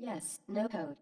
Yes, no code.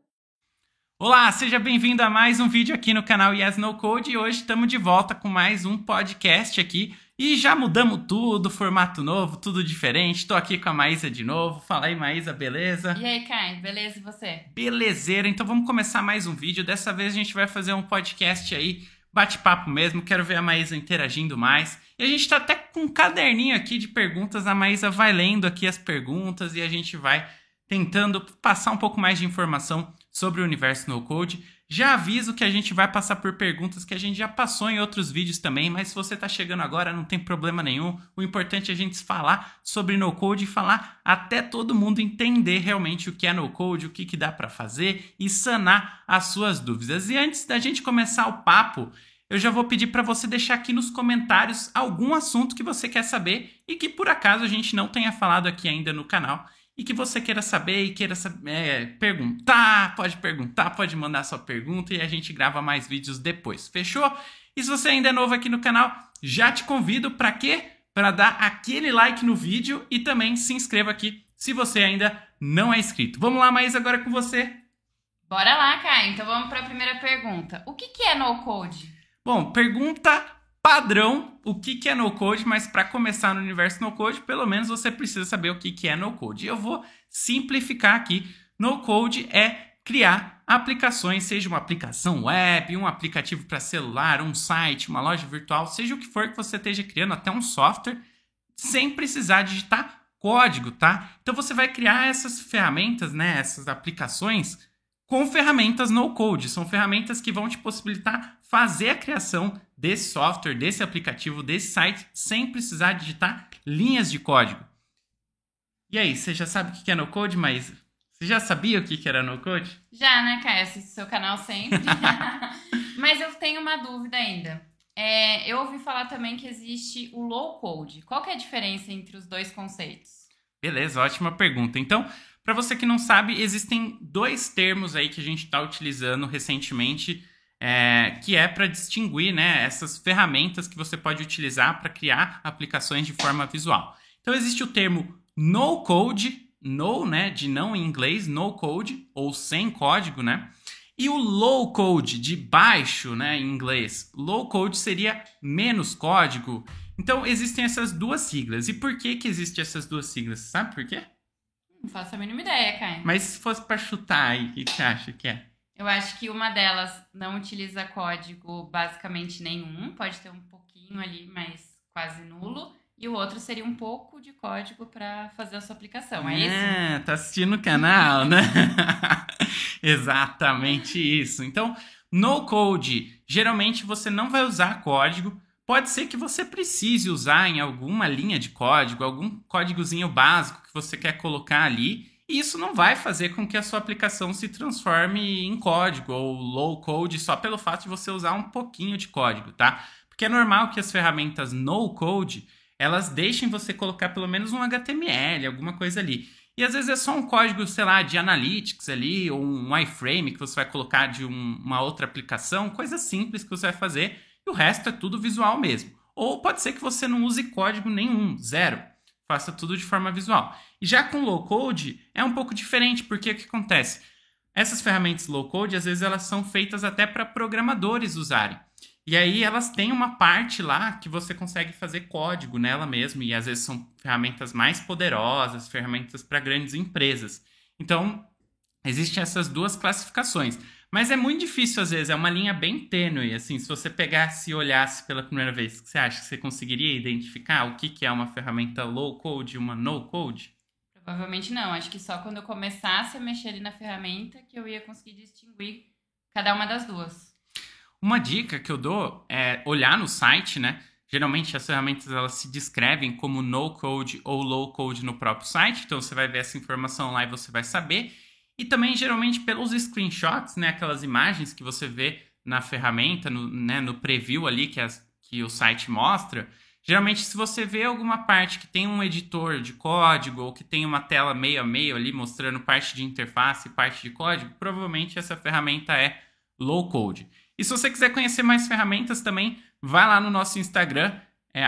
Olá, seja bem-vindo a mais um vídeo aqui no canal Yes No Code e hoje estamos de volta com mais um podcast aqui e já mudamos tudo, formato novo, tudo diferente. Estou aqui com a Maísa de novo. Fala aí, Maísa, beleza? E aí, Kai, beleza e você? Belezeira, então vamos começar mais um vídeo. Dessa vez a gente vai fazer um podcast aí, bate-papo mesmo. Quero ver a Maísa interagindo mais. E a gente está até com um caderninho aqui de perguntas. A Maísa vai lendo aqui as perguntas e a gente vai tentando passar um pouco mais de informação sobre o universo no code. Já aviso que a gente vai passar por perguntas que a gente já passou em outros vídeos também, mas se você está chegando agora, não tem problema nenhum. O importante é a gente falar sobre no code e falar até todo mundo entender realmente o que é no code, o que, que dá para fazer e sanar as suas dúvidas. E antes da gente começar o papo, eu já vou pedir para você deixar aqui nos comentários algum assunto que você quer saber e que por acaso a gente não tenha falado aqui ainda no canal e que você queira saber e queira é, perguntar, pode perguntar, pode mandar sua pergunta e a gente grava mais vídeos depois. Fechou? E se você ainda é novo aqui no canal, já te convido para quê? Para dar aquele like no vídeo e também se inscreva aqui se você ainda não é inscrito. Vamos lá, Maísa, agora é com você. Bora lá, Kai. Então vamos para a primeira pergunta. O que, que é no code? Bom, pergunta padrão o que, que é no code, mas para começar no universo no code, pelo menos você precisa saber o que, que é no code. Eu vou simplificar aqui. No code é criar aplicações, seja uma aplicação web, um aplicativo para celular, um site, uma loja virtual, seja o que for que você esteja criando, até um software, sem precisar digitar código, tá? Então você vai criar essas ferramentas, né, essas aplicações com ferramentas no code. São ferramentas que vão te possibilitar fazer a criação desse software, desse aplicativo, desse site, sem precisar digitar linhas de código. E aí, você já sabe o que é no code, mas você já sabia o que era no code? Já, né, Caio? Assisto seu canal sempre. mas eu tenho uma dúvida ainda. É, eu ouvi falar também que existe o low code. Qual que é a diferença entre os dois conceitos? Beleza, ótima pergunta. Então, para você que não sabe, existem dois termos aí que a gente está utilizando recentemente é, que é para distinguir né, essas ferramentas que você pode utilizar para criar aplicações de forma visual. Então existe o termo no code, no, né, de não em inglês, no code ou sem código, né? E o low code de baixo, né, em inglês. Low code seria menos código. Então existem essas duas siglas. E por que que existem essas duas siglas? Sabe por quê? Não faço a mínima ideia, Caio. Mas se fosse para chutar aí, o que você acha que é? Eu acho que uma delas não utiliza código basicamente nenhum, pode ter um pouquinho ali, mas quase nulo. E o outro seria um pouco de código para fazer a sua aplicação, é, é isso? tá assistindo o canal, né? Exatamente isso. Então, no code, geralmente você não vai usar código. Pode ser que você precise usar em alguma linha de código, algum códigozinho básico que você quer colocar ali e isso não vai fazer com que a sua aplicação se transforme em código ou low code só pelo fato de você usar um pouquinho de código, tá? Porque é normal que as ferramentas no code elas deixem você colocar pelo menos um HTML, alguma coisa ali. E às vezes é só um código, sei lá, de analytics ali, ou um iframe que você vai colocar de um, uma outra aplicação, coisa simples que você vai fazer, e o resto é tudo visual mesmo. Ou pode ser que você não use código nenhum, zero faça tudo de forma visual. E já com low code é um pouco diferente, porque o que acontece? Essas ferramentas low code, às vezes elas são feitas até para programadores usarem. E aí elas têm uma parte lá que você consegue fazer código nela mesmo, e às vezes são ferramentas mais poderosas, ferramentas para grandes empresas. Então, existem essas duas classificações. Mas é muito difícil às vezes, é uma linha bem tênue, assim, se você pegasse e olhasse pela primeira vez, você acha que você conseguiria identificar o que, que é uma ferramenta low code e uma no code? Provavelmente não, acho que só quando eu começasse a mexer ali na ferramenta que eu ia conseguir distinguir cada uma das duas. Uma dica que eu dou é olhar no site, né? Geralmente as ferramentas elas se descrevem como no code ou low code no próprio site, então você vai ver essa informação lá e você vai saber. E também, geralmente, pelos screenshots, né, aquelas imagens que você vê na ferramenta, no, né, no preview ali que, as, que o site mostra, geralmente se você vê alguma parte que tem um editor de código ou que tem uma tela meio a meio ali mostrando parte de interface e parte de código, provavelmente essa ferramenta é low code. E se você quiser conhecer mais ferramentas também, vai lá no nosso Instagram, é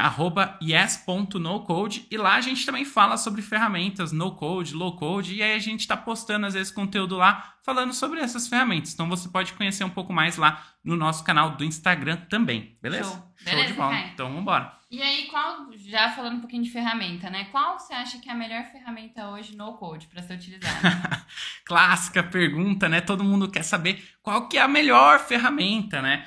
yes.nocode, e lá a gente também fala sobre ferramentas no code, low code, e aí a gente está postando às vezes conteúdo lá falando sobre essas ferramentas. Então você pode conhecer um pouco mais lá no nosso canal do Instagram também, beleza? Show, beleza, Show de bola. Então vamos embora. E aí, qual, já falando um pouquinho de ferramenta, né? Qual você acha que é a melhor ferramenta hoje no code para ser utilizada? Clássica pergunta, né? Todo mundo quer saber qual que é a melhor ferramenta, né?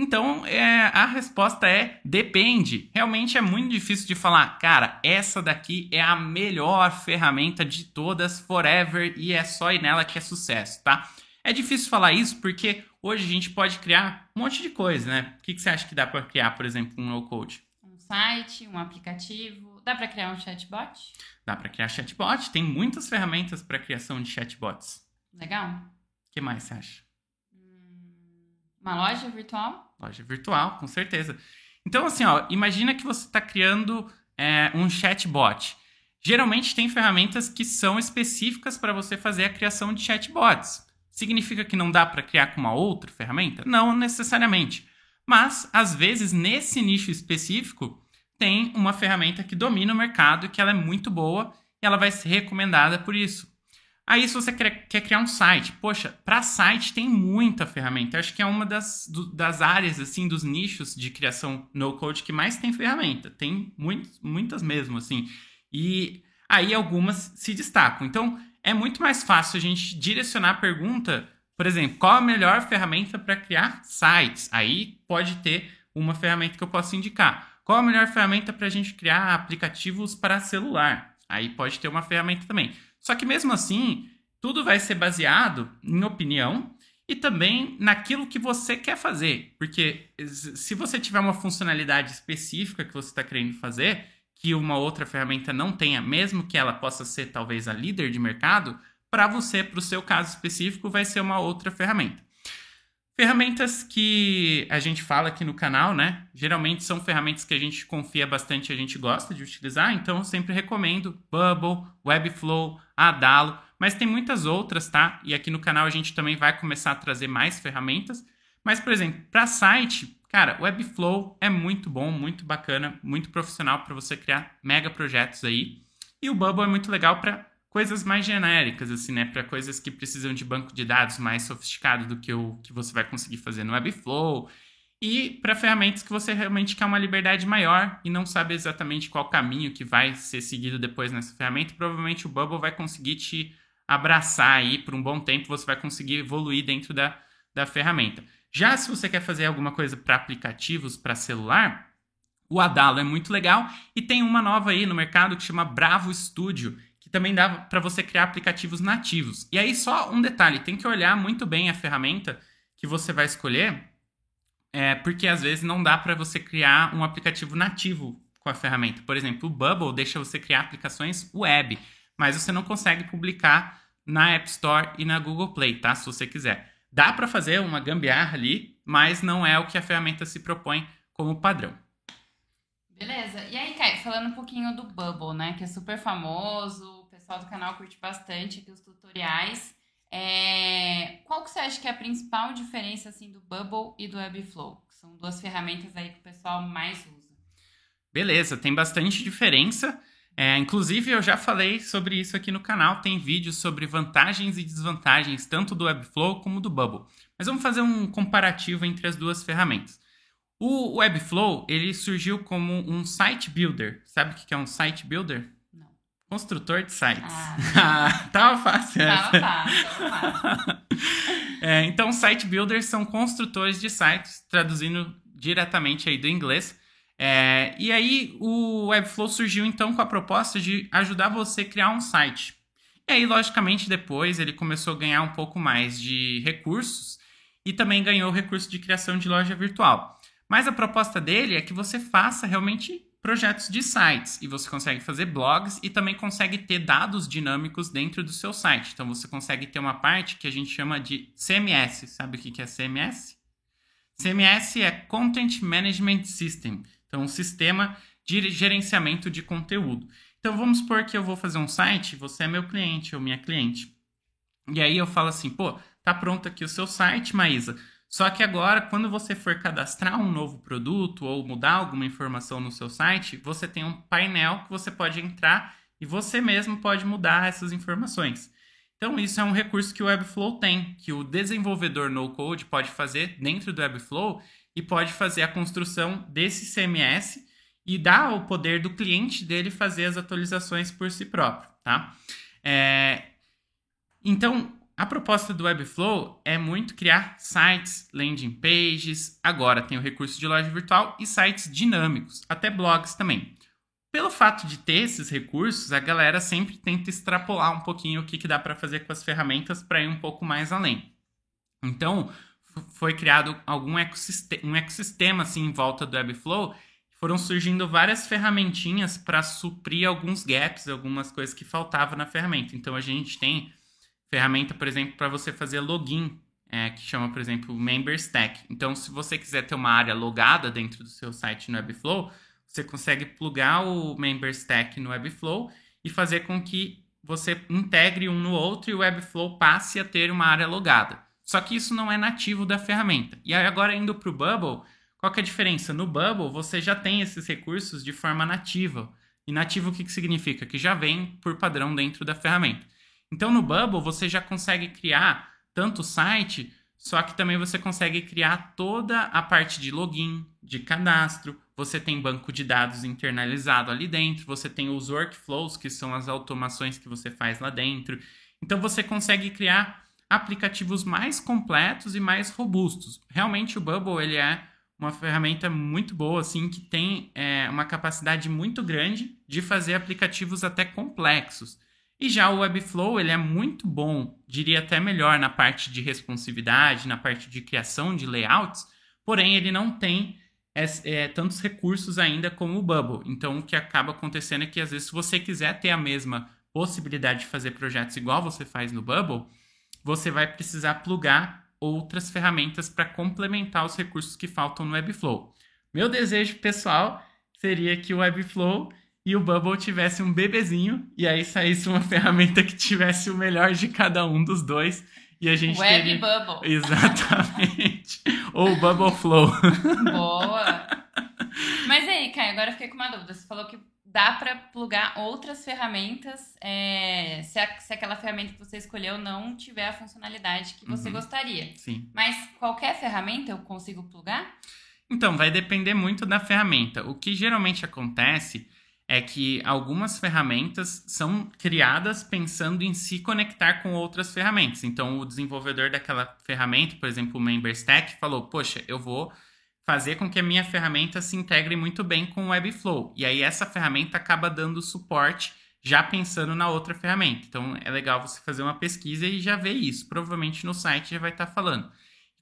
Então, é, a resposta é depende. Realmente é muito difícil de falar, cara, essa daqui é a melhor ferramenta de todas, forever, e é só ir nela que é sucesso, tá? É difícil falar isso porque hoje a gente pode criar um monte de coisa, né? O que, que você acha que dá para criar, por exemplo, um no-code? um site, um aplicativo. Dá para criar um chatbot? Dá para criar chatbot, tem muitas ferramentas para criação de chatbots. Legal. O que mais você acha? Uma loja virtual? Loja virtual, com certeza. Então, assim, ó, imagina que você está criando é, um chatbot. Geralmente tem ferramentas que são específicas para você fazer a criação de chatbots. Significa que não dá para criar com uma outra ferramenta? Não necessariamente. Mas, às vezes, nesse nicho específico, tem uma ferramenta que domina o mercado e que ela é muito boa e ela vai ser recomendada por isso. Aí, se você quer, quer criar um site, poxa, para site tem muita ferramenta. Eu acho que é uma das, do, das áreas, assim, dos nichos de criação no-code que mais tem ferramenta. Tem muitas mesmo, assim. E aí algumas se destacam. Então, é muito mais fácil a gente direcionar a pergunta, por exemplo, qual a melhor ferramenta para criar sites? Aí pode ter uma ferramenta que eu posso indicar. Qual a melhor ferramenta para a gente criar aplicativos para celular? Aí pode ter uma ferramenta também. Só que mesmo assim, tudo vai ser baseado em opinião e também naquilo que você quer fazer. Porque se você tiver uma funcionalidade específica que você está querendo fazer, que uma outra ferramenta não tenha, mesmo que ela possa ser talvez a líder de mercado, para você, para o seu caso específico, vai ser uma outra ferramenta. Ferramentas que a gente fala aqui no canal, né? Geralmente são ferramentas que a gente confia bastante, a gente gosta de utilizar, então eu sempre recomendo Bubble, Webflow, Adalo, mas tem muitas outras, tá? E aqui no canal a gente também vai começar a trazer mais ferramentas. Mas, por exemplo, para site, cara, Webflow é muito bom, muito bacana, muito profissional para você criar mega projetos aí. E o Bubble é muito legal para coisas mais genéricas, assim, né? Para coisas que precisam de banco de dados mais sofisticado do que o que você vai conseguir fazer no Webflow. E para ferramentas que você realmente quer uma liberdade maior e não sabe exatamente qual caminho que vai ser seguido depois nessa ferramenta, provavelmente o Bubble vai conseguir te abraçar aí por um bom tempo, você vai conseguir evoluir dentro da, da ferramenta. Já se você quer fazer alguma coisa para aplicativos para celular, o Adalo é muito legal e tem uma nova aí no mercado que chama Bravo Studio, também dá para você criar aplicativos nativos. E aí só um detalhe, tem que olhar muito bem a ferramenta que você vai escolher, é, porque às vezes não dá para você criar um aplicativo nativo com a ferramenta. Por exemplo, o Bubble deixa você criar aplicações web, mas você não consegue publicar na App Store e na Google Play, tá? Se você quiser. Dá para fazer uma gambiarra ali, mas não é o que a ferramenta se propõe como padrão. Beleza. E aí, Caio, falando um pouquinho do Bubble, né? Que é super famoso, pessoal do canal curte bastante aqui os tutoriais. É... Qual que você acha que é a principal diferença assim do Bubble e do Webflow? São duas ferramentas aí que o pessoal mais usa. Beleza, tem bastante diferença. É, inclusive, eu já falei sobre isso aqui no canal. Tem vídeos sobre vantagens e desvantagens tanto do Webflow como do Bubble. Mas vamos fazer um comparativo entre as duas ferramentas. O Webflow ele surgiu como um site builder. Sabe o que é um site builder? Construtor de sites. Ah, tava fácil essa. tava fácil, tava fácil. É, então, site builders são construtores de sites, traduzindo diretamente aí do inglês. É, e aí o Webflow surgiu então com a proposta de ajudar você a criar um site. E aí, logicamente, depois ele começou a ganhar um pouco mais de recursos e também ganhou o recurso de criação de loja virtual. Mas a proposta dele é que você faça realmente projetos de sites e você consegue fazer blogs e também consegue ter dados dinâmicos dentro do seu site. Então você consegue ter uma parte que a gente chama de CMS. Sabe o que é CMS? CMS é Content Management System. Então, um sistema de gerenciamento de conteúdo. Então, vamos supor que eu vou fazer um site, você é meu cliente ou minha cliente. E aí eu falo assim, pô, tá pronto aqui o seu site, Maísa. Só que agora, quando você for cadastrar um novo produto ou mudar alguma informação no seu site, você tem um painel que você pode entrar e você mesmo pode mudar essas informações. Então, isso é um recurso que o Webflow tem, que o desenvolvedor no-code pode fazer dentro do Webflow e pode fazer a construção desse CMS e dar o poder do cliente dele fazer as atualizações por si próprio, tá? É... Então, a proposta do Webflow é muito criar sites, landing pages, agora tem o recurso de loja virtual e sites dinâmicos, até blogs também. Pelo fato de ter esses recursos, a galera sempre tenta extrapolar um pouquinho o que, que dá para fazer com as ferramentas para ir um pouco mais além. Então, foi criado algum ecossistema, um ecossistema assim em volta do Webflow. Foram surgindo várias ferramentinhas para suprir alguns gaps, algumas coisas que faltavam na ferramenta. Então, a gente tem ferramenta, por exemplo, para você fazer login, é, que chama, por exemplo, Member Stack. Então, se você quiser ter uma área logada dentro do seu site no Webflow, você consegue plugar o Member Stack no Webflow e fazer com que você integre um no outro e o Webflow passe a ter uma área logada. Só que isso não é nativo da ferramenta. E agora indo para o Bubble, qual que é a diferença? No Bubble você já tem esses recursos de forma nativa. E nativo o que, que significa? Que já vem por padrão dentro da ferramenta. Então no Bubble você já consegue criar tanto o site, só que também você consegue criar toda a parte de login, de cadastro, você tem banco de dados internalizado ali dentro, você tem os workflows, que são as automações que você faz lá dentro. Então você consegue criar aplicativos mais completos e mais robustos. Realmente o Bubble ele é uma ferramenta muito boa, assim, que tem é, uma capacidade muito grande de fazer aplicativos até complexos. E já o Webflow ele é muito bom, diria até melhor na parte de responsividade, na parte de criação de layouts, porém ele não tem é, é, tantos recursos ainda como o Bubble. Então, o que acaba acontecendo é que, às vezes, se você quiser ter a mesma possibilidade de fazer projetos igual você faz no Bubble, você vai precisar plugar outras ferramentas para complementar os recursos que faltam no Webflow. Meu desejo pessoal seria que o Webflow e o Bubble tivessem um bebezinho e aí saísse uma ferramenta que tivesse o melhor de cada um dos dois e a gente Web. Bubble. Exatamente. Ou Bubble Flow. Boa. Mas aí, Caio, agora eu fiquei com uma dúvida. Você falou que dá para plugar outras ferramentas é, se, a, se, aquela ferramenta que você escolheu não tiver a funcionalidade que você uhum. gostaria. Sim. Mas qualquer ferramenta eu consigo plugar? Então, vai depender muito da ferramenta. O que geralmente acontece é que algumas ferramentas são criadas pensando em se conectar com outras ferramentas. Então, o desenvolvedor daquela ferramenta, por exemplo, o MemberStack, falou: Poxa, eu vou fazer com que a minha ferramenta se integre muito bem com o Webflow. E aí, essa ferramenta acaba dando suporte já pensando na outra ferramenta. Então, é legal você fazer uma pesquisa e já ver isso. Provavelmente no site já vai estar falando.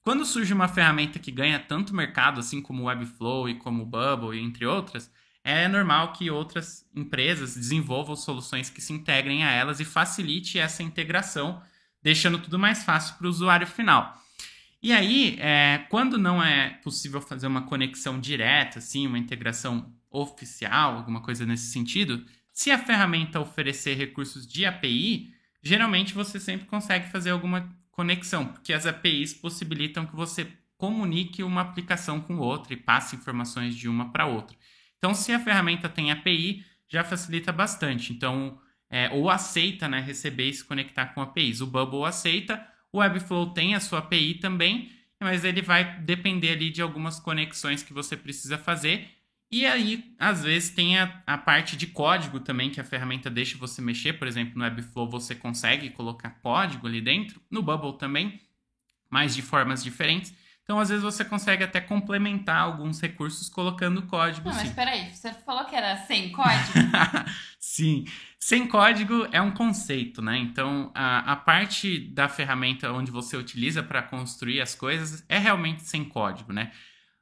Quando surge uma ferramenta que ganha tanto mercado, assim como o Webflow e como o Bubble, entre outras é normal que outras empresas desenvolvam soluções que se integrem a elas e facilite essa integração, deixando tudo mais fácil para o usuário final. E aí, é, quando não é possível fazer uma conexão direta, assim, uma integração oficial, alguma coisa nesse sentido, se a ferramenta oferecer recursos de API, geralmente você sempre consegue fazer alguma conexão, porque as APIs possibilitam que você comunique uma aplicação com outra e passe informações de uma para outra. Então, se a ferramenta tem API, já facilita bastante. Então, é, ou aceita né, receber e se conectar com APIs. O Bubble aceita, o Webflow tem a sua API também, mas ele vai depender ali de algumas conexões que você precisa fazer. E aí, às vezes, tem a, a parte de código também que a ferramenta deixa você mexer. Por exemplo, no Webflow você consegue colocar código ali dentro, no Bubble também, mas de formas diferentes. Então, às vezes, você consegue até complementar alguns recursos colocando código. Não, sim. mas peraí, você falou que era sem código? sim, sem código é um conceito, né? Então, a, a parte da ferramenta onde você utiliza para construir as coisas é realmente sem código, né?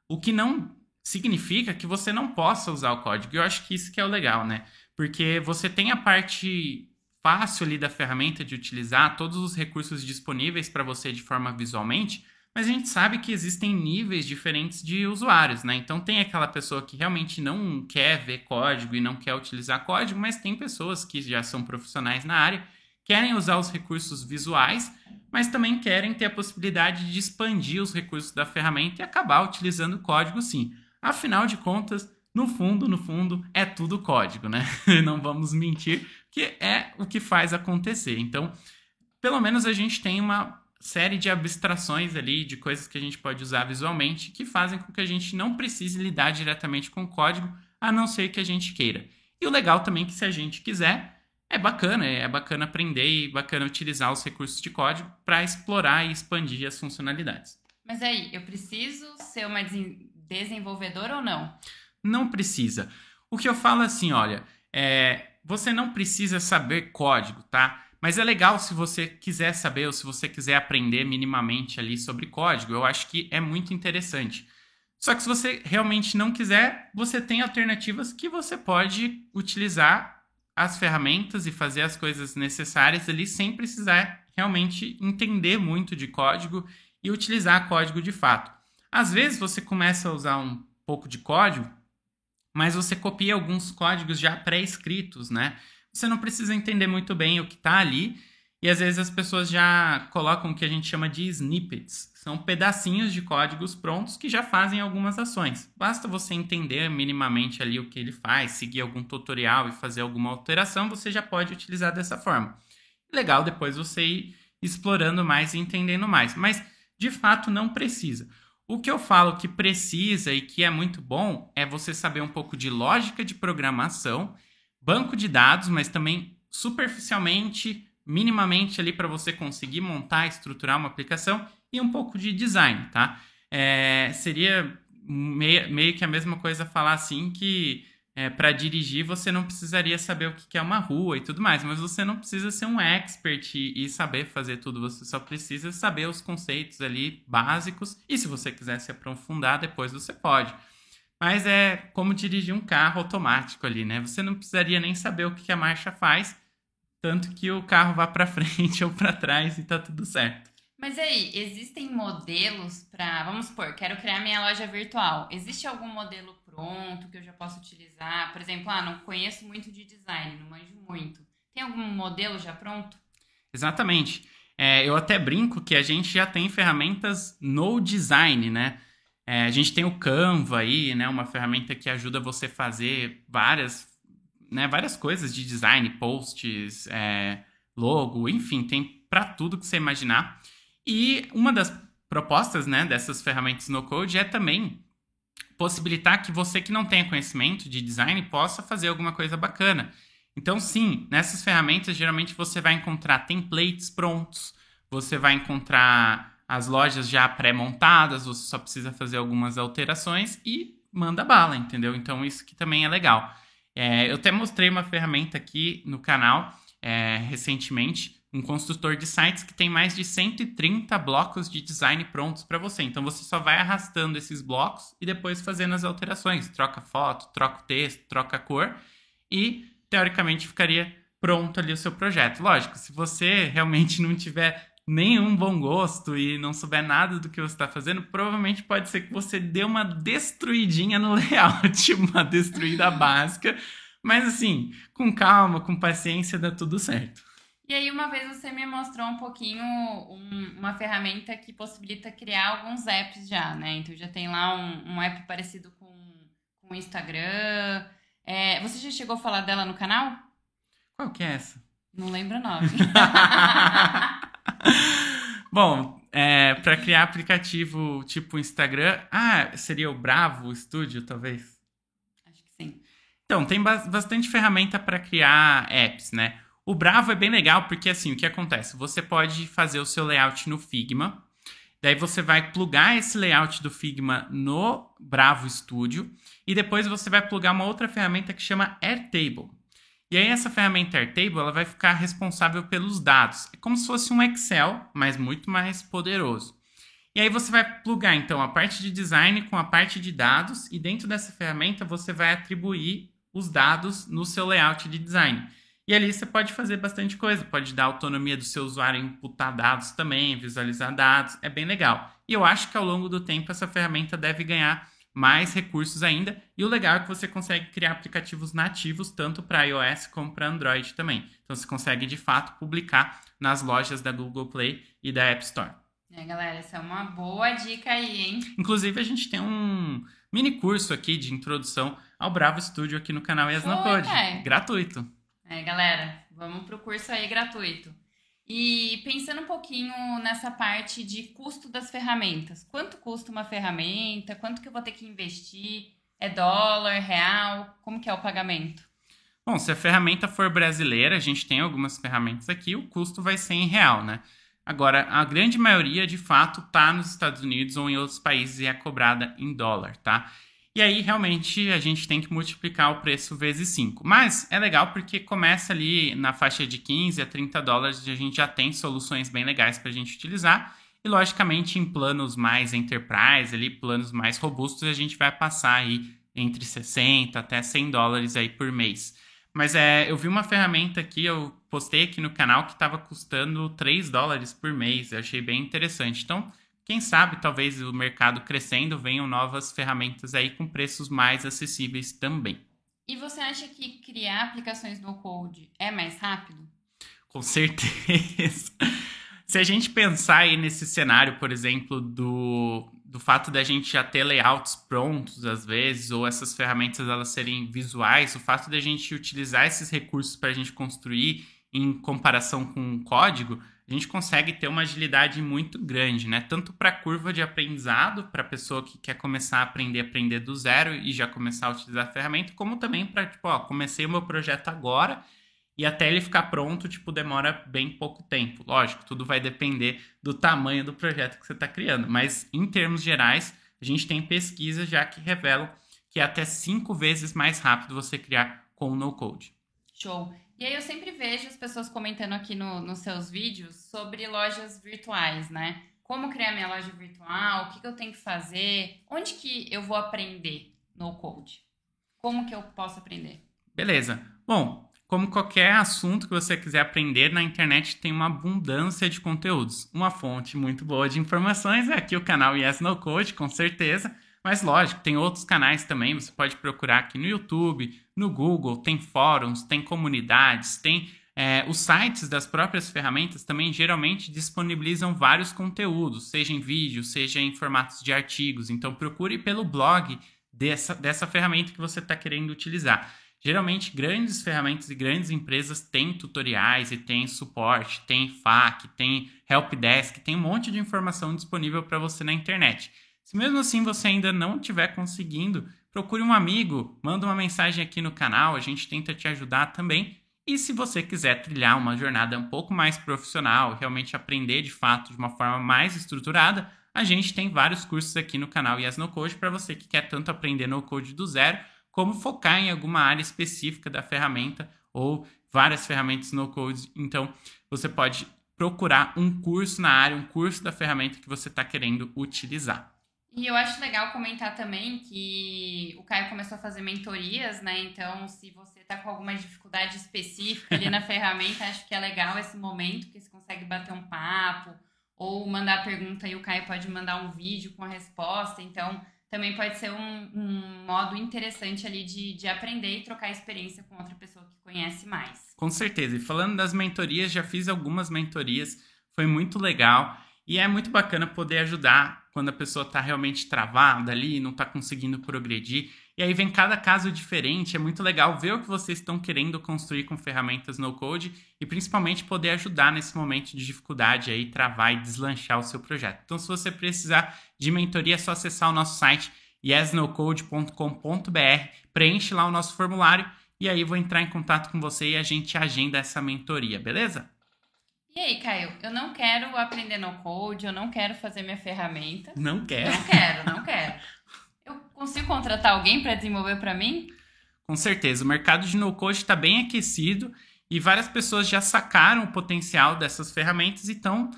O que não significa que você não possa usar o código. Eu acho que isso que é o legal, né? Porque você tem a parte fácil ali da ferramenta de utilizar todos os recursos disponíveis para você de forma visualmente, mas a gente sabe que existem níveis diferentes de usuários, né? Então tem aquela pessoa que realmente não quer ver código e não quer utilizar código, mas tem pessoas que já são profissionais na área, querem usar os recursos visuais, mas também querem ter a possibilidade de expandir os recursos da ferramenta e acabar utilizando código sim. Afinal de contas, no fundo, no fundo, é tudo código, né? Não vamos mentir, que é o que faz acontecer. Então, pelo menos a gente tem uma série de abstrações ali, de coisas que a gente pode usar visualmente, que fazem com que a gente não precise lidar diretamente com o código, a não ser que a gente queira. E o legal também é que se a gente quiser, é bacana, é bacana aprender e bacana utilizar os recursos de código para explorar e expandir as funcionalidades. Mas aí, eu preciso ser uma desenvolvedora ou não? Não precisa. O que eu falo é assim, olha, é, você não precisa saber código, tá? Mas é legal se você quiser saber ou se você quiser aprender minimamente ali sobre código, eu acho que é muito interessante. Só que se você realmente não quiser, você tem alternativas que você pode utilizar as ferramentas e fazer as coisas necessárias ali sem precisar realmente entender muito de código e utilizar código de fato. Às vezes você começa a usar um pouco de código, mas você copia alguns códigos já pré-escritos, né? Você não precisa entender muito bem o que está ali e às vezes as pessoas já colocam o que a gente chama de snippets. São pedacinhos de códigos prontos que já fazem algumas ações. Basta você entender minimamente ali o que ele faz, seguir algum tutorial e fazer alguma alteração, você já pode utilizar dessa forma. Legal depois você ir explorando mais e entendendo mais. Mas de fato não precisa. O que eu falo que precisa e que é muito bom é você saber um pouco de lógica de programação, banco de dados, mas também superficialmente minimamente ali para você conseguir montar, estruturar uma aplicação e um pouco de design, tá? É, seria meio, meio que a mesma coisa falar assim que é, para dirigir você não precisaria saber o que é uma rua e tudo mais, mas você não precisa ser um expert e, e saber fazer tudo, você só precisa saber os conceitos ali básicos e se você quiser se aprofundar depois você pode. Mas é como dirigir um carro automático ali, né? Você não precisaria nem saber o que a marcha faz, tanto que o carro vá para frente ou para trás e tá tudo certo. Mas aí, existem modelos para, vamos supor, quero criar minha loja virtual. Existe algum modelo pronto que eu já posso utilizar? Por exemplo, ah, não conheço muito de design, não manjo muito. Tem algum modelo já pronto? Exatamente. É, eu até brinco que a gente já tem ferramentas no design, né? É, a gente tem o Canva aí, né? Uma ferramenta que ajuda você a fazer várias né, várias coisas de design, posts, é, logo, enfim, tem para tudo que você imaginar. E uma das propostas né, dessas ferramentas no code é também possibilitar que você que não tenha conhecimento de design possa fazer alguma coisa bacana. Então, sim, nessas ferramentas geralmente você vai encontrar templates prontos, você vai encontrar as lojas já pré-montadas, você só precisa fazer algumas alterações e manda bala, entendeu? Então, isso que também é legal. É, eu até mostrei uma ferramenta aqui no canal é, recentemente, um construtor de sites que tem mais de 130 blocos de design prontos para você. Então você só vai arrastando esses blocos e depois fazendo as alterações. Troca foto, troca texto, troca cor e teoricamente ficaria pronto ali o seu projeto. Lógico, se você realmente não tiver nenhum bom gosto e não souber nada do que você está fazendo, provavelmente pode ser que você dê uma destruidinha no layout, uma destruída básica. Mas assim, com calma, com paciência, dá tudo certo. E aí, uma vez você me mostrou um pouquinho um, uma ferramenta que possibilita criar alguns apps já, né? Então já tem lá um, um app parecido com o Instagram. É, você já chegou a falar dela no canal? Qual que é essa? Não lembro o nome. Bom, é, para criar aplicativo tipo Instagram, ah, seria o Bravo Studio, talvez? Acho que sim. Então, tem bastante ferramenta para criar apps, né? O Bravo é bem legal porque, assim, o que acontece? Você pode fazer o seu layout no Figma, daí você vai plugar esse layout do Figma no Bravo Studio e depois você vai plugar uma outra ferramenta que chama Airtable. E aí essa ferramenta Airtable ela vai ficar responsável pelos dados. É como se fosse um Excel, mas muito mais poderoso. E aí você vai plugar então a parte de design com a parte de dados e dentro dessa ferramenta você vai atribuir os dados no seu layout de design. E ali você pode fazer bastante coisa, pode dar autonomia do seu usuário imputar dados também, visualizar dados, é bem legal. E eu acho que ao longo do tempo essa ferramenta deve ganhar mais recursos ainda. E o legal é que você consegue criar aplicativos nativos tanto para iOS como para Android também. Então você consegue de fato publicar nas lojas da Google Play e da App Store. É, galera, essa é uma boa dica aí, hein? Inclusive, a gente tem um mini curso aqui de introdução ao Bravo Studio aqui no canal Code. É. Gratuito. É, galera, vamos pro curso aí gratuito. E pensando um pouquinho nessa parte de custo das ferramentas. Quanto custa uma ferramenta? Quanto que eu vou ter que investir? É dólar, real? Como que é o pagamento? Bom, se a ferramenta for brasileira, a gente tem algumas ferramentas aqui, o custo vai ser em real, né? Agora, a grande maioria, de fato, está nos Estados Unidos ou em outros países e é cobrada em dólar, tá? E aí, realmente, a gente tem que multiplicar o preço vezes 5. Mas é legal porque começa ali na faixa de 15 a 30 dólares e a gente já tem soluções bem legais para a gente utilizar. E, logicamente, em planos mais enterprise, ali, planos mais robustos, a gente vai passar aí entre 60 até 100 dólares aí por mês. Mas é, eu vi uma ferramenta aqui, eu postei aqui no canal que estava custando 3 dólares por mês. Eu achei bem interessante. Então, quem sabe, talvez o mercado crescendo, venham novas ferramentas aí com preços mais acessíveis também. E você acha que criar aplicações no code é mais rápido? Com certeza. Se a gente pensar aí nesse cenário, por exemplo, do, do fato da gente já ter layouts prontos às vezes, ou essas ferramentas elas serem visuais, o fato da gente utilizar esses recursos para a gente construir em comparação com o código, a gente consegue ter uma agilidade muito grande, né? Tanto para a curva de aprendizado, para a pessoa que quer começar a aprender, aprender do zero e já começar a utilizar a ferramenta, como também para, tipo, ó, comecei o meu projeto agora e até ele ficar pronto, tipo, demora bem pouco tempo. Lógico, tudo vai depender do tamanho do projeto que você está criando, mas em termos gerais, a gente tem pesquisas já que revelam que é até cinco vezes mais rápido você criar com o no-code. Show. E aí eu sempre vejo as pessoas comentando aqui no, nos seus vídeos sobre lojas virtuais, né? Como criar minha loja virtual, o que, que eu tenho que fazer, onde que eu vou aprender no code? Como que eu posso aprender? Beleza. Bom, como qualquer assunto que você quiser aprender na internet, tem uma abundância de conteúdos. Uma fonte muito boa de informações é aqui o canal Yes No Code, com certeza. Mas lógico, tem outros canais também, você pode procurar aqui no YouTube, no Google, tem fóruns, tem comunidades, tem é, os sites das próprias ferramentas também geralmente disponibilizam vários conteúdos, seja em vídeo, seja em formatos de artigos. Então procure pelo blog dessa, dessa ferramenta que você está querendo utilizar. Geralmente, grandes ferramentas e grandes empresas têm tutoriais e têm suporte, tem FAQ, tem helpdesk, tem um monte de informação disponível para você na internet. Se mesmo assim você ainda não estiver conseguindo, procure um amigo, manda uma mensagem aqui no canal, a gente tenta te ajudar também. E se você quiser trilhar uma jornada um pouco mais profissional, realmente aprender de fato de uma forma mais estruturada, a gente tem vários cursos aqui no canal Yes No Code para você que quer tanto aprender no code do zero, como focar em alguma área específica da ferramenta ou várias ferramentas no code. Então, você pode procurar um curso na área, um curso da ferramenta que você está querendo utilizar. E eu acho legal comentar também que o Caio começou a fazer mentorias, né? Então, se você tá com alguma dificuldade específica ali na ferramenta, acho que é legal esse momento, que você consegue bater um papo ou mandar pergunta e o Caio pode mandar um vídeo com a resposta. Então, também pode ser um, um modo interessante ali de, de aprender e trocar experiência com outra pessoa que conhece mais. Com certeza. E falando das mentorias, já fiz algumas mentorias, foi muito legal. E é muito bacana poder ajudar quando a pessoa está realmente travada ali, não está conseguindo progredir. E aí vem cada caso diferente, é muito legal ver o que vocês estão querendo construir com ferramentas no code e principalmente poder ajudar nesse momento de dificuldade aí, travar e deslanchar o seu projeto. Então, se você precisar de mentoria, é só acessar o nosso site yesnocode.com.br, preenche lá o nosso formulário e aí vou entrar em contato com você e a gente agenda essa mentoria, beleza? E aí, Caio, eu não quero aprender no code, eu não quero fazer minha ferramenta. Não quero. Não quero, não quero. Eu consigo contratar alguém para desenvolver para mim? Com certeza, o mercado de no code está bem aquecido e várias pessoas já sacaram o potencial dessas ferramentas e estão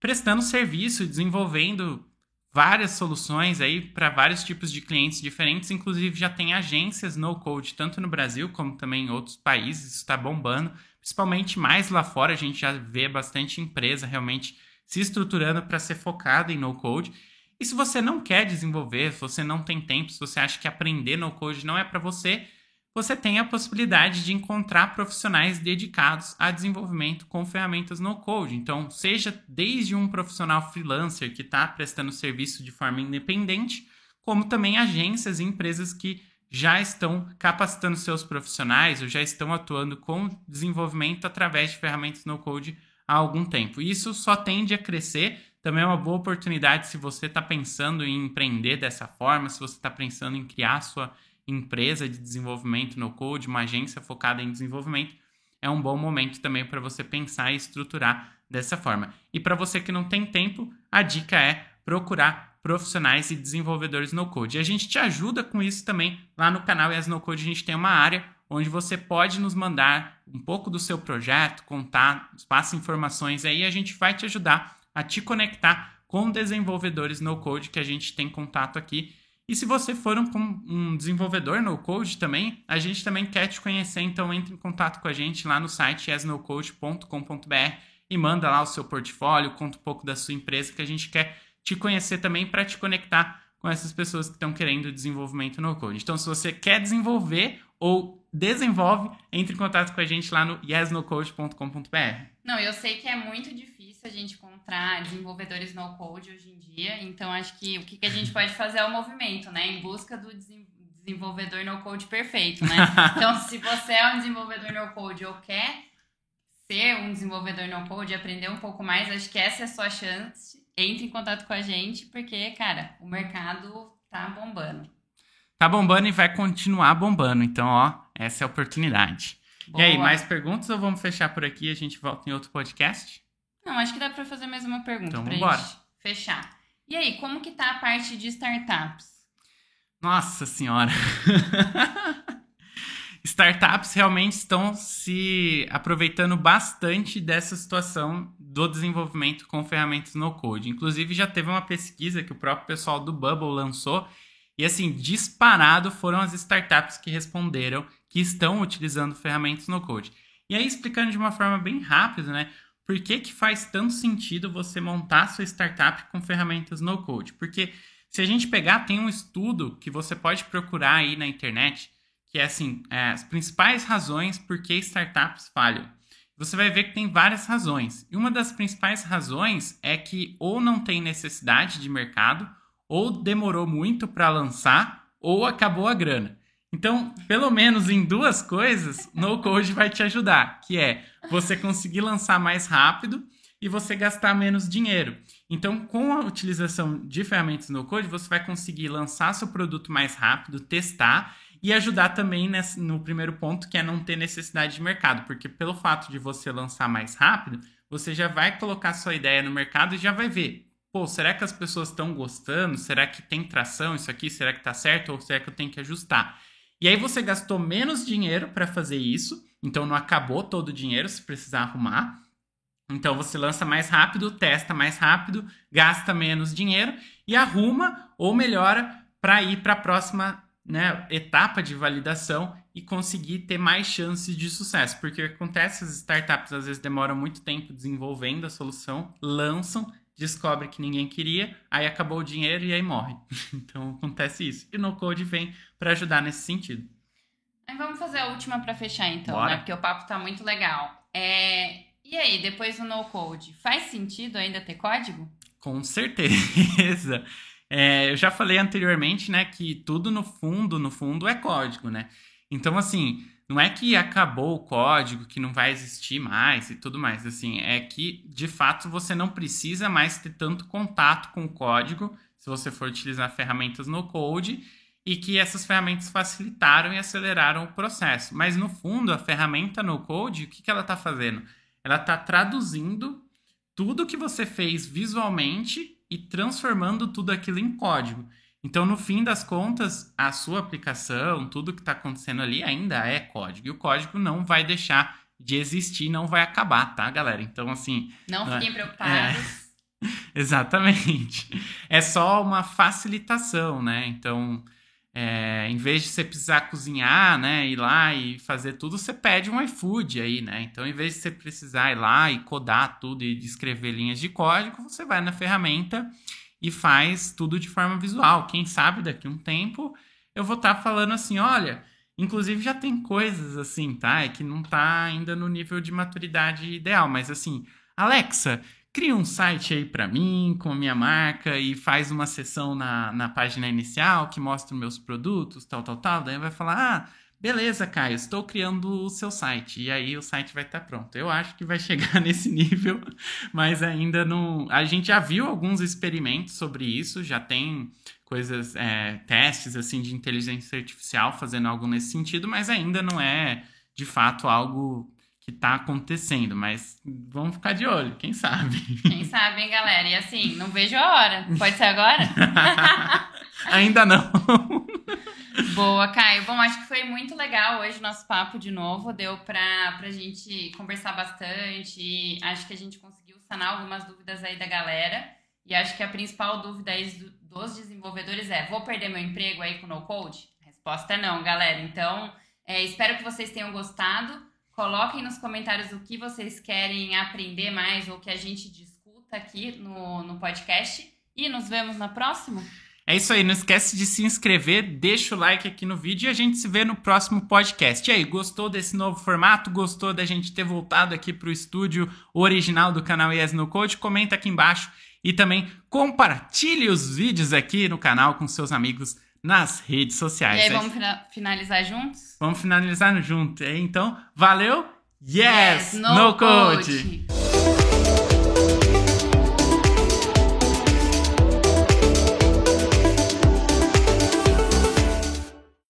prestando serviço, desenvolvendo várias soluções aí para vários tipos de clientes diferentes, inclusive já tem agências no code tanto no Brasil como também em outros países, isso está bombando principalmente mais lá fora, a gente já vê bastante empresa realmente se estruturando para ser focada em no code. E se você não quer desenvolver, se você não tem tempo, se você acha que aprender no code não é para você, você tem a possibilidade de encontrar profissionais dedicados a desenvolvimento com ferramentas no code. Então, seja desde um profissional freelancer que está prestando serviço de forma independente, como também agências e empresas que já estão capacitando seus profissionais ou já estão atuando com desenvolvimento através de ferramentas no code há algum tempo. Isso só tende a crescer. Também é uma boa oportunidade se você está pensando em empreender dessa forma, se você está pensando em criar sua empresa de desenvolvimento no code, uma agência focada em desenvolvimento, é um bom momento também para você pensar e estruturar dessa forma. E para você que não tem tempo, a dica é procurar profissionais e desenvolvedores no code. E a gente te ajuda com isso também lá no canal Yes No Code. A gente tem uma área onde você pode nos mandar um pouco do seu projeto, contar, passa informações aí, a gente vai te ajudar a te conectar com desenvolvedores no code que a gente tem contato aqui e se você for um, um, desenvolvedor no code também, a gente também quer te conhecer, então entre em contato com a gente lá no site yesnocode.com.br e manda lá o seu portfólio, conta um pouco da sua empresa que a gente quer te conhecer também para te conectar com essas pessoas que estão querendo desenvolvimento no code. Então, se você quer desenvolver ou desenvolve, entre em contato com a gente lá no yesnocode.com.br. Não, eu sei que é muito difícil a gente encontrar desenvolvedores no code hoje em dia, então acho que o que, que a gente pode fazer é o movimento, né? Em busca do desenvolvedor no code perfeito, né? Então, se você é um desenvolvedor no code ou quer ser um desenvolvedor no code, aprender um pouco mais, acho que essa é a sua chance. Entre em contato com a gente, porque, cara, o mercado tá bombando. Tá bombando e vai continuar bombando. Então, ó, essa é a oportunidade. Boa. E aí, mais perguntas ou vamos fechar por aqui e a gente volta em outro podcast? Não, acho que dá para fazer mais uma pergunta então, pra vambora. gente fechar. E aí, como que tá a parte de startups? Nossa senhora! startups realmente estão se aproveitando bastante dessa situação do desenvolvimento com ferramentas no code. Inclusive, já teve uma pesquisa que o próprio pessoal do Bubble lançou, e assim, disparado foram as startups que responderam que estão utilizando ferramentas no code. E aí, explicando de uma forma bem rápida, né? Por que, que faz tanto sentido você montar sua startup com ferramentas no code? Porque se a gente pegar, tem um estudo que você pode procurar aí na internet, que é assim, é, as principais razões por que startups falham. Você vai ver que tem várias razões. E uma das principais razões é que ou não tem necessidade de mercado, ou demorou muito para lançar, ou acabou a grana. Então, pelo menos em duas coisas, no code vai te ajudar, que é você conseguir lançar mais rápido e você gastar menos dinheiro. Então, com a utilização de ferramentas no code, você vai conseguir lançar seu produto mais rápido, testar e ajudar também nesse, no primeiro ponto, que é não ter necessidade de mercado, porque pelo fato de você lançar mais rápido, você já vai colocar sua ideia no mercado e já vai ver, pô, será que as pessoas estão gostando? Será que tem tração isso aqui? Será que está certo ou será que eu tenho que ajustar? E aí você gastou menos dinheiro para fazer isso, então não acabou todo o dinheiro se precisar arrumar. Então você lança mais rápido, testa mais rápido, gasta menos dinheiro e arruma ou melhora para ir para a próxima né, etapa de validação e conseguir ter mais chances de sucesso. Porque o que acontece, as startups às vezes demoram muito tempo desenvolvendo a solução, lançam, descobre que ninguém queria, aí acabou o dinheiro e aí morre. Então acontece isso. E o no code vem para ajudar nesse sentido. Vamos fazer a última para fechar então, Bora. né? Porque o papo tá muito legal. É... E aí, depois do no code, faz sentido ainda ter código? Com certeza. É, eu já falei anteriormente, né, que tudo no fundo, no fundo é código, né? Então, assim, não é que acabou o código, que não vai existir mais e tudo mais. Assim, é que de fato você não precisa mais ter tanto contato com o código se você for utilizar ferramentas no code e que essas ferramentas facilitaram e aceleraram o processo. Mas no fundo, a ferramenta no code, o que, que ela está fazendo? Ela está traduzindo tudo que você fez visualmente e transformando tudo aquilo em código. Então, no fim das contas, a sua aplicação, tudo que está acontecendo ali ainda é código. E o código não vai deixar de existir, não vai acabar, tá, galera? Então, assim. Não fiquem é, preocupados. É, exatamente. É só uma facilitação, né? Então, é, em vez de você precisar cozinhar, né, ir lá e fazer tudo, você pede um iFood aí, né? Então, em vez de você precisar ir lá e codar tudo e escrever linhas de código, você vai na ferramenta e faz tudo de forma visual. Quem sabe daqui a um tempo eu vou estar tá falando assim, olha, inclusive já tem coisas assim, tá? É que não tá ainda no nível de maturidade ideal, mas assim, Alexa, cria um site aí para mim com a minha marca e faz uma sessão na, na página inicial que mostra meus produtos, tal, tal, tal. Daí vai falar, ah, beleza, Caio, estou criando o seu site. E aí o site vai estar pronto. Eu acho que vai chegar nesse nível, mas ainda não. A gente já viu alguns experimentos sobre isso, já tem coisas, é, testes assim de inteligência artificial fazendo algo nesse sentido, mas ainda não é de fato algo que tá acontecendo, mas vamos ficar de olho, quem sabe. Quem sabe, hein, galera? E assim, não vejo a hora. Pode ser agora? Ainda não. Boa, Caio. Bom, acho que foi muito legal hoje o nosso papo de novo. Deu pra, pra gente conversar bastante. Acho que a gente conseguiu sanar algumas dúvidas aí da galera. E acho que a principal dúvida aí dos desenvolvedores é: vou perder meu emprego aí com no code? A resposta é não, galera. Então, é, espero que vocês tenham gostado. Coloquem nos comentários o que vocês querem aprender mais ou que a gente discuta aqui no, no podcast. E nos vemos na próxima. É isso aí, não esquece de se inscrever, deixa o like aqui no vídeo e a gente se vê no próximo podcast. E aí, gostou desse novo formato? Gostou da gente ter voltado aqui para o estúdio original do canal Yes No Code? Comenta aqui embaixo e também compartilhe os vídeos aqui no canal com seus amigos nas redes sociais. E aí, vamos finalizar juntos? Vamos finalizar junto. Então, valeu! Yes, yes no, no code. code.